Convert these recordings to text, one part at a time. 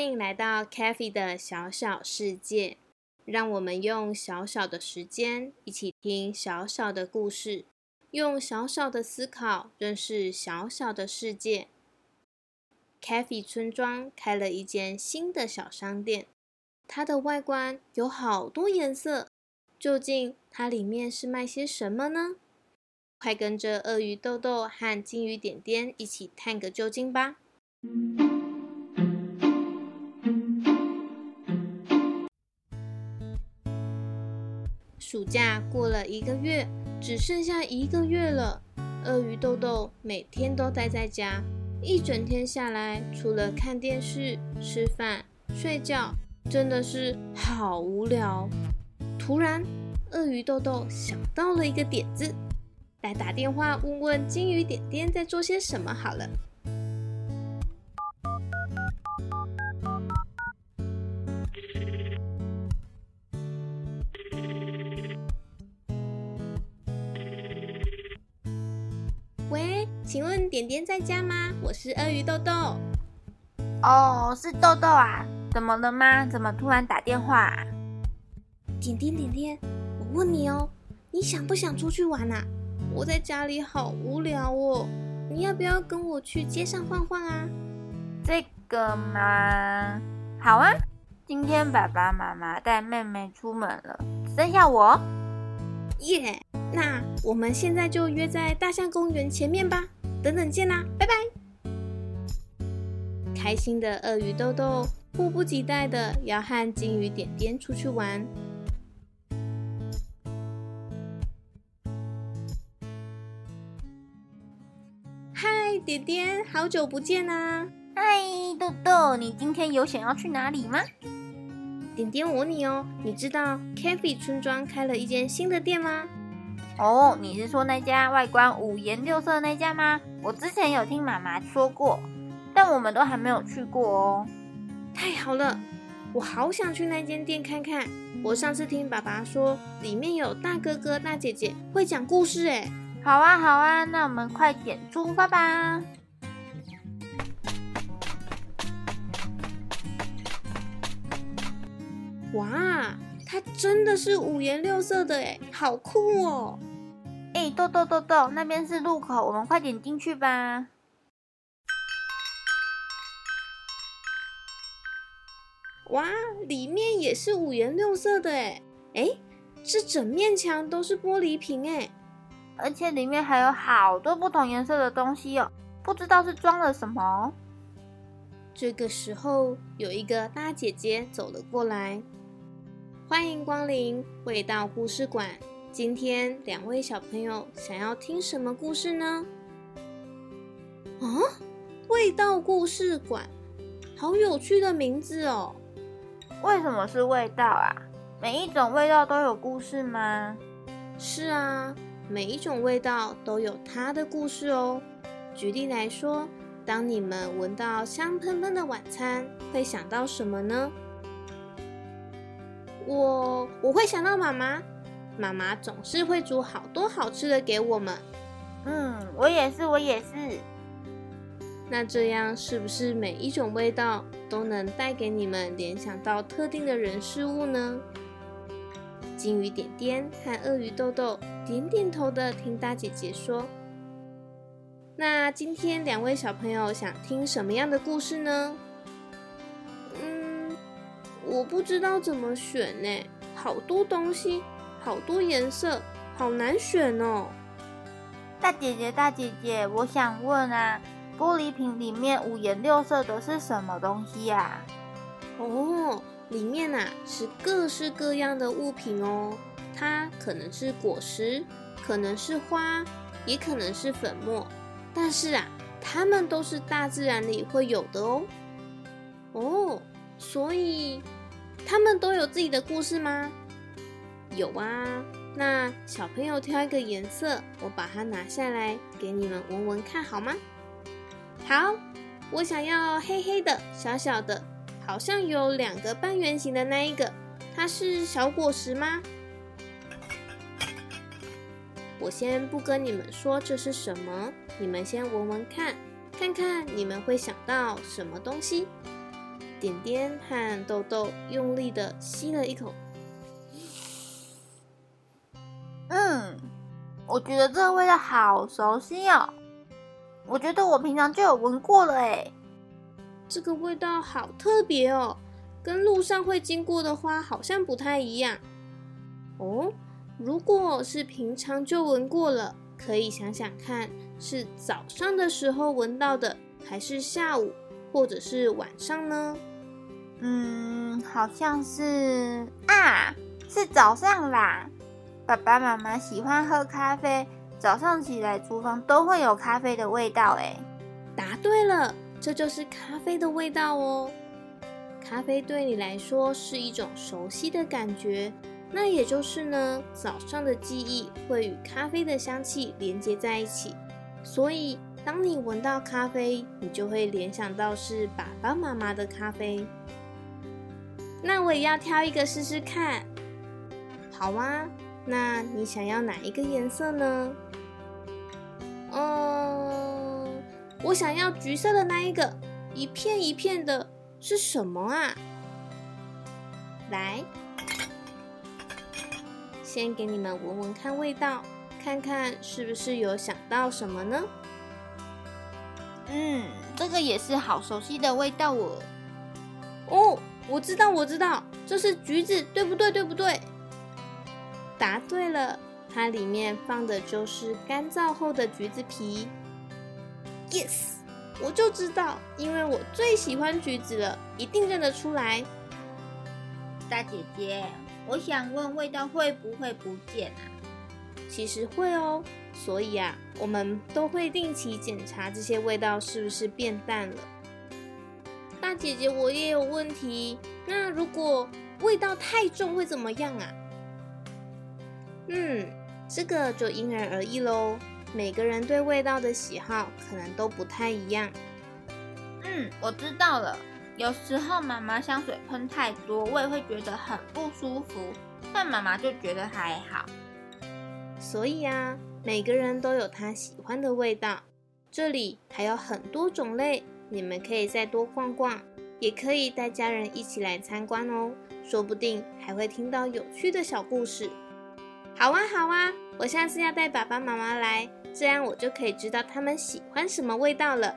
欢迎来到 c a t h y 的小小世界，让我们用小小的时间一起听小小的故事，用小小的思考认识小小的世界。c a t h y 村庄开了一间新的小商店，它的外观有好多颜色，究竟它里面是卖些什么呢？快跟着鳄鱼豆豆和金鱼点点一起探个究竟吧！暑假过了一个月，只剩下一个月了。鳄鱼豆豆每天都待在家，一整天下来，除了看电视、吃饭、睡觉，真的是好无聊。突然，鳄鱼豆豆想到了一个点子，来打电话问问金鱼点点在做些什么好了。请问点点在家吗？我是鳄鱼豆豆。哦，是豆豆啊，怎么了吗？怎么突然打电话？点点点点，我问你哦，你想不想出去玩啊？我在家里好无聊哦，你要不要跟我去街上晃晃啊？这个嘛，好啊。今天爸爸妈妈带妹妹出门了，剩下我。耶，那我们现在就约在大象公园前面吧。等等见啦，拜拜。开心的鳄鱼豆豆迫不及待的要和金鱼点点出去玩。嗨，点点，好久不见啊！嗨，豆豆，你今天有想要去哪里吗？点点，我问你哦，你知道 c a f e 村庄开了一间新的店吗？哦，你是说那家外观五颜六色那家吗？我之前有听妈妈说过，但我们都还没有去过哦。太好了，我好想去那间店看看。我上次听爸爸说，里面有大哥哥、大姐姐会讲故事，哎。好啊，好啊，那我们快点出发吧。哇，它真的是五颜六色的哎，好酷哦！哎，豆豆豆豆，那边是路口，我们快点进去吧。哇，里面也是五颜六色的哎，哎，这整面墙都是玻璃瓶哎，而且里面还有好多不同颜色的东西哦，不知道是装了什么。这个时候，有一个大姐姐走了过来。欢迎光临味道故事馆。今天两位小朋友想要听什么故事呢？啊，味道故事馆，好有趣的名字哦！为什么是味道啊？每一种味道都有故事吗？是啊，每一种味道都有它的故事哦。举例来说，当你们闻到香喷喷的晚餐，会想到什么呢？我我会想到妈妈，妈妈总是会煮好多好吃的给我们。嗯，我也是，我也是。那这样是不是每一种味道都能带给你们联想到特定的人事物呢？金鱼点点和鳄鱼豆豆点点头的听大姐姐说。那今天两位小朋友想听什么样的故事呢？我不知道怎么选呢，好多东西，好多颜色，好难选哦。大姐姐，大姐姐，我想问啊，玻璃瓶里面五颜六色的是什么东西呀？哦，里面呐是各式各样的物品哦，它可能是果实，可能是花，也可能是粉末，但是啊，它们都是大自然里会有的哦。哦，所以它们都有自己的故事吗？有啊。那小朋友挑一个颜色，我把它拿下来给你们闻闻看好吗？好，我想要黑黑的、小小的，好像有两个半圆形的那一个，它是小果实吗？我先不跟你们说这是什么，你们先闻闻看，看看你们会想到什么东西。点点和豆豆用力的吸了一口。嗯，我觉得这个味道好熟悉哦。我觉得我平常就有闻过了哎。这个味道好特别哦，跟路上会经过的花好像不太一样哦。如果是平常就闻过了，可以想想看，是早上的时候闻到的，还是下午或者是晚上呢？嗯，好像是啊，是早上啦。爸爸妈妈喜欢喝咖啡，早上起来厨房都会有咖啡的味道。哎，答对了，这就是咖啡的味道哦。咖啡对你来说是一种熟悉的感觉，那也就是呢，早上的记忆会与咖啡的香气连接在一起。所以，当你闻到咖啡，你就会联想到是爸爸妈妈的咖啡。那我也要挑一个试试看，好吗？那你想要哪一个颜色呢？嗯，我想要橘色的那一个，一片一片的，是什么啊？来，先给你们闻闻看味道，看看是不是有想到什么呢？嗯，这个也是好熟悉的味道哦。哦，我知道，我知道，这是橘子，对不对？对不对？答对了，它里面放的就是干燥后的橘子皮。Yes，我就知道，因为我最喜欢橘子了，一定认得出来。大姐姐，我想问，味道会不会不见啊？其实会哦，所以啊，我们都会定期检查这些味道是不是变淡了。大姐姐，我也有问题，那如果味道太重会怎么样啊？嗯，这个就因人而异喽。每个人对味道的喜好可能都不太一样。嗯，我知道了。有时候妈妈香水喷太多，我也会觉得很不舒服。但妈妈就觉得还好。所以啊，每个人都有他喜欢的味道。这里还有很多种类，你们可以再多逛逛，也可以带家人一起来参观哦。说不定还会听到有趣的小故事。好啊，好啊，我下次要带爸爸妈妈来，这样我就可以知道他们喜欢什么味道了。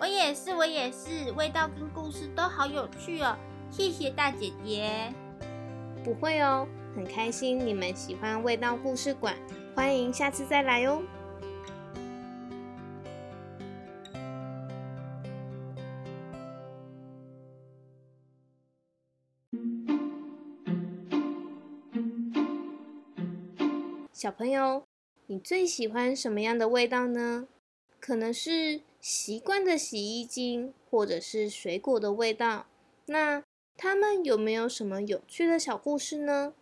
我也是，我也是，味道跟故事都好有趣哦。谢谢大姐姐。不会哦，很开心你们喜欢味道故事馆，欢迎下次再来哦。小朋友，你最喜欢什么样的味道呢？可能是习惯的洗衣精，或者是水果的味道。那他们有没有什么有趣的小故事呢？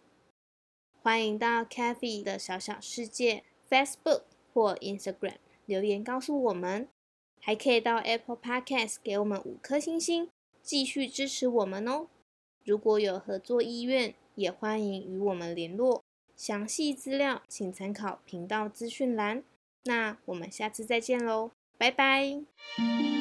欢迎到 Kathy 的小小世界 Facebook 或 Instagram 留言告诉我们，还可以到 Apple Podcast 给我们五颗星星，继续支持我们哦。如果有合作意愿，也欢迎与我们联络。详细资料请参考频道资讯栏。那我们下次再见喽，拜拜。